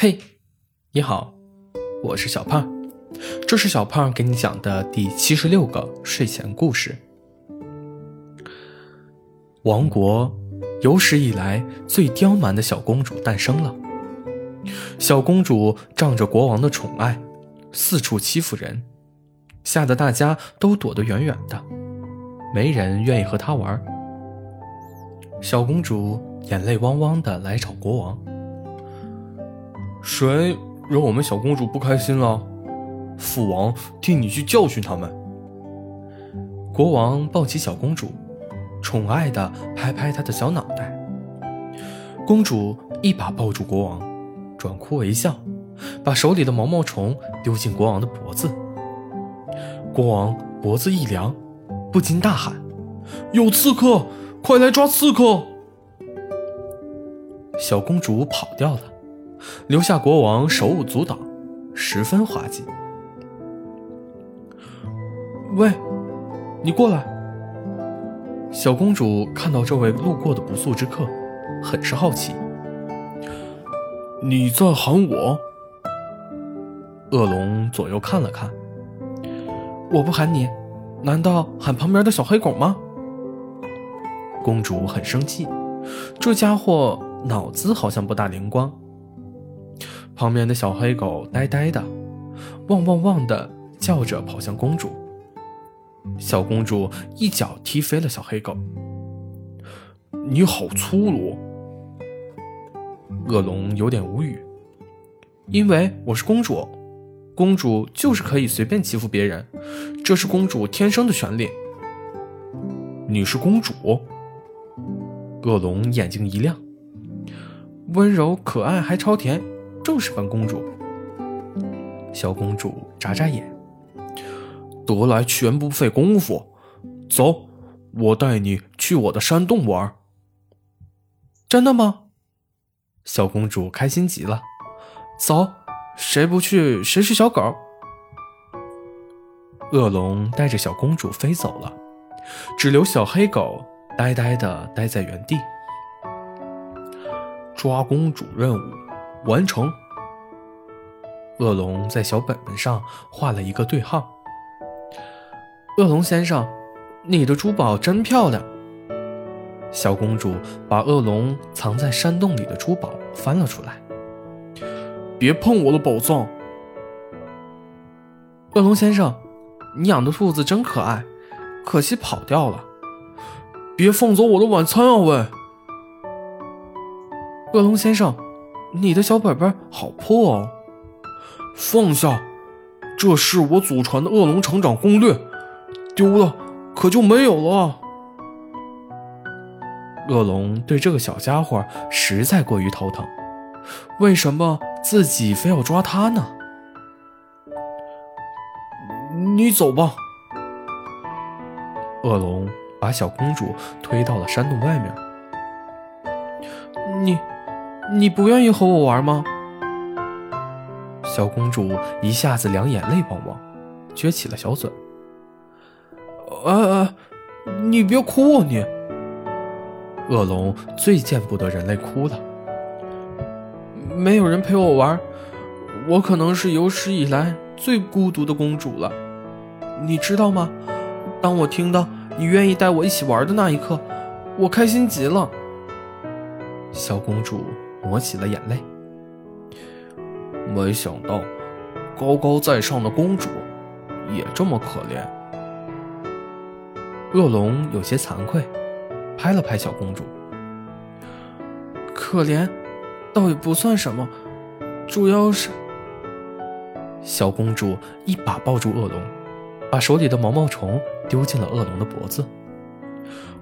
嘿，你好，我是小胖，这是小胖给你讲的第七十六个睡前故事。王国有史以来最刁蛮的小公主诞生了。小公主仗着国王的宠爱，四处欺负人，吓得大家都躲得远远的，没人愿意和她玩。小公主眼泪汪汪的来找国王：“谁惹我们小公主不开心了？父王替你去教训他们。”国王抱起小公主，宠爱的拍拍她的小脑袋。公主一把抱住国王。转哭为笑，把手里的毛毛虫丢进国王的脖子。国王脖子一凉，不禁大喊：“有刺客！快来抓刺客！”小公主跑掉了，留下国王手舞足蹈，十分滑稽。喂，你过来！小公主看到这位路过的不速之客，很是好奇。你在喊我？恶龙左右看了看，我不喊你，难道喊旁边的小黑狗吗？公主很生气，这家伙脑子好像不大灵光。旁边的小黑狗呆呆的，汪汪汪的叫着跑向公主。小公主一脚踢飞了小黑狗。你好粗鲁！恶龙有点无语，因为我是公主，公主就是可以随便欺负别人，这是公主天生的权利。你是公主？恶龙眼睛一亮，温柔可爱还超甜，正是本公主。小公主眨眨眼，得来全不费功夫，走，我带你去我的山洞玩。真的吗？小公主开心极了，走，谁不去谁是小狗。恶龙带着小公主飞走了，只留小黑狗呆呆的待在原地。抓公主任务完成。恶龙在小本本上画了一个对号。恶龙先生，你的珠宝真漂亮。小公主把恶龙藏在山洞里的珠宝翻了出来。别碰我的宝藏！恶龙先生，你养的兔子真可爱，可惜跑掉了。别放走我的晚餐啊！喂！恶龙先生，你的小本本好破哦。放下，这是我祖传的恶龙成长攻略，丢了可就没有了。恶龙对这个小家伙实在过于头疼，为什么自己非要抓他呢？你走吧。恶龙把小公主推到了山洞外面。你，你不愿意和我玩吗？小公主一下子两眼泪汪汪，撅起了小嘴。哎哎，你别哭啊你！恶龙最见不得人类哭了。没有人陪我玩，我可能是有史以来最孤独的公主了。你知道吗？当我听到你愿意带我一起玩的那一刻，我开心极了。小公主抹起了眼泪。没想到，高高在上的公主也这么可怜。恶龙有些惭愧。拍了拍小公主，可怜，倒也不算什么，主要是……小公主一把抱住恶龙，把手里的毛毛虫丢进了恶龙的脖子。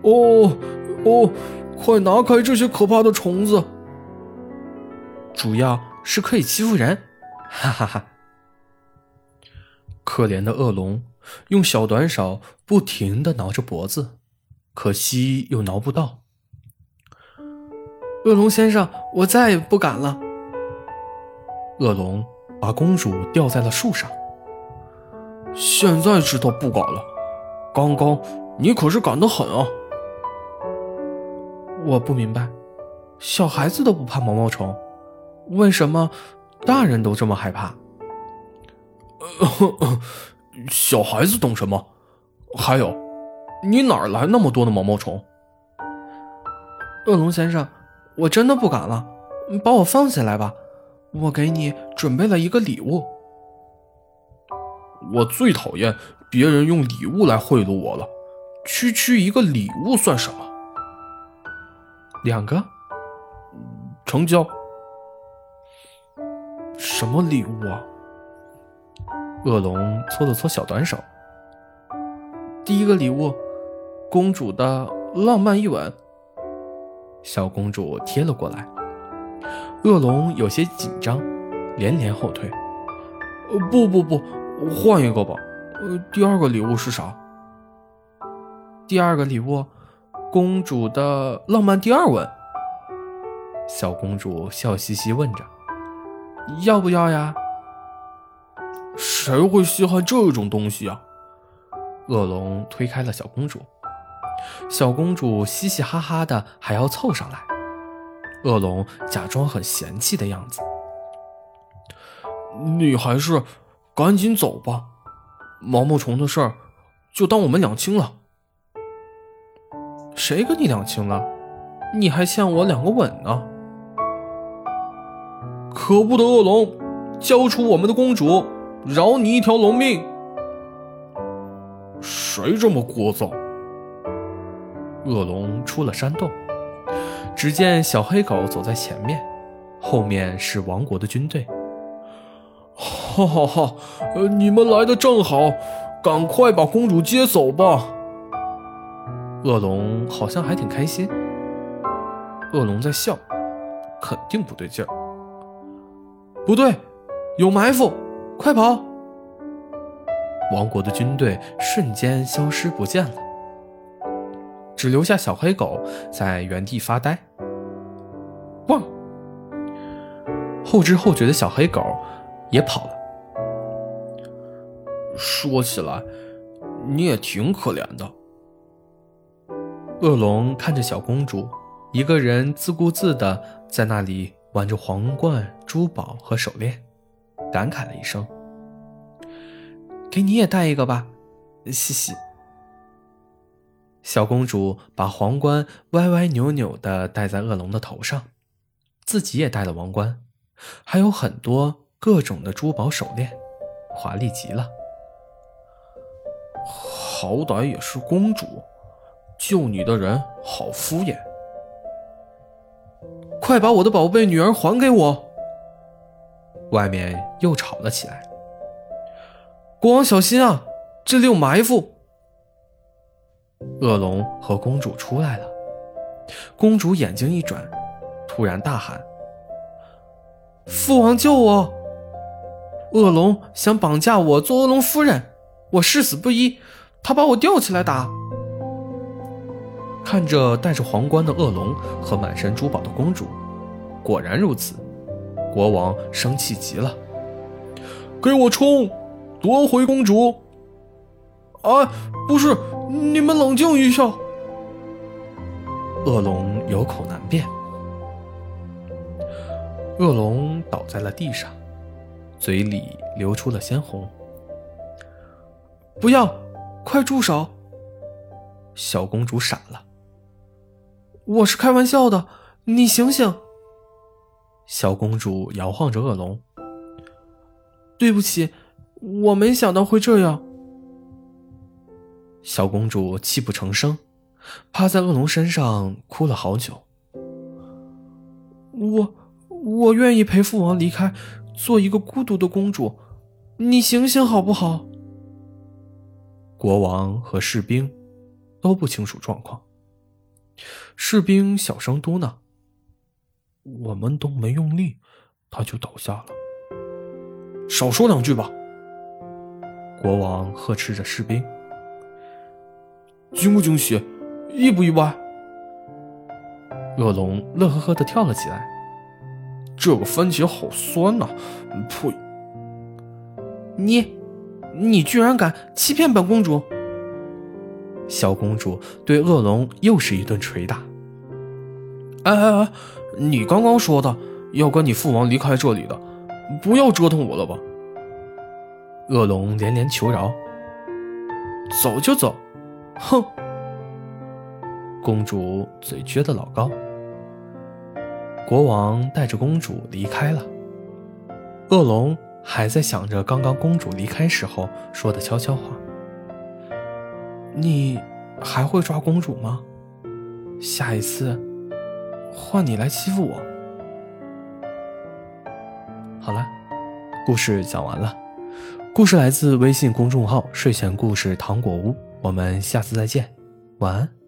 哦哦，快拿开这些可怕的虫子！主要是可以欺负人，哈哈哈！可怜的恶龙用小短手不停的挠着脖子。可惜又挠不到。恶龙先生，我再也不敢了。恶龙把公主吊在了树上。现在知道不敢了，刚刚你可是敢得很啊！我不明白，小孩子都不怕毛毛虫，为什么大人都这么害怕。小孩子懂什么？还有，你哪来那么多的毛毛虫？恶龙先生，我真的不敢了，把我放下来吧，我给你准备了一个礼物。我最讨厌别人用礼物来贿赂我了，区区一个礼物算什么？两个，成交。什么礼物啊？恶龙搓了搓小短手。第一个礼物，公主的浪漫一吻。小公主贴了过来，恶龙有些紧张，连连后退。呃，不不不，换一个吧。呃，第二个礼物是啥？第二个礼物，公主的浪漫第二吻。小公主笑嘻嘻问着：“要不要呀？”谁会稀罕这种东西啊？恶龙推开了小公主，小公主嘻嘻哈哈的还要凑上来，恶龙假装很嫌弃的样子。你还是赶紧走吧，毛毛虫的事儿就当我们两清了。谁跟你两清了？你还欠我两个吻呢！可恶的恶龙，交出我们的公主！饶你一条龙命！谁这么聒噪？恶龙出了山洞，只见小黑狗走在前面，后面是王国的军队。哈哈哈！呃，你们来的正好，赶快把公主接走吧。恶龙好像还挺开心。恶龙在笑，肯定不对劲儿。不对，有埋伏！快跑！王国的军队瞬间消失不见了，只留下小黑狗在原地发呆。汪！后知后觉的小黑狗也跑了。说起来，你也挺可怜的。恶龙看着小公主一个人自顾自的在那里挽着皇冠、珠宝和手链。感慨了一声：“给你也戴一个吧，嘻嘻。”小公主把皇冠歪歪扭扭的戴在恶龙的头上，自己也戴了王冠，还有很多各种的珠宝手链，华丽极了。好歹也是公主，救你的人好敷衍。快把我的宝贝女儿还给我！外面又吵了起来。国王小心啊，这里有埋伏！恶龙和公主出来了。公主眼睛一转，突然大喊：“父王救我！恶龙想绑架我做恶龙夫人，我誓死不依。他把我吊起来打。”看着戴着皇冠的恶龙和满身珠宝的公主，果然如此。国王生气极了，给我冲，夺回公主！啊，不是，你们冷静一下。恶龙有口难辩，恶龙倒在了地上，嘴里流出了鲜红。不要，快住手！小公主傻了，我是开玩笑的，你醒醒。小公主摇晃着恶龙。对不起，我没想到会这样。小公主泣不成声，趴在恶龙身上哭了好久。我我愿意陪父王离开，做一个孤独的公主。你醒醒好不好？国王和士兵都不清楚状况。士兵小声嘟囔。我们都没用力，他就倒下了。少说两句吧。国王呵斥着士兵：“惊不惊喜？意不意外？”恶龙乐呵呵的跳了起来：“这个番茄好酸呐！”呸！你，你居然敢欺骗本公主！小公主对恶龙又是一顿捶打。哎哎哎！你刚刚说的要跟你父王离开这里的，不要折腾我了吧。恶龙连连求饶：“走就走。”哼！公主嘴撅得老高。国王带着公主离开了。恶龙还在想着刚刚公主离开时候说的悄悄话：“你还会抓公主吗？下一次换你来欺负我。”好了，故事讲完了。故事来自微信公众号“睡前故事糖果屋”。我们下次再见，晚安。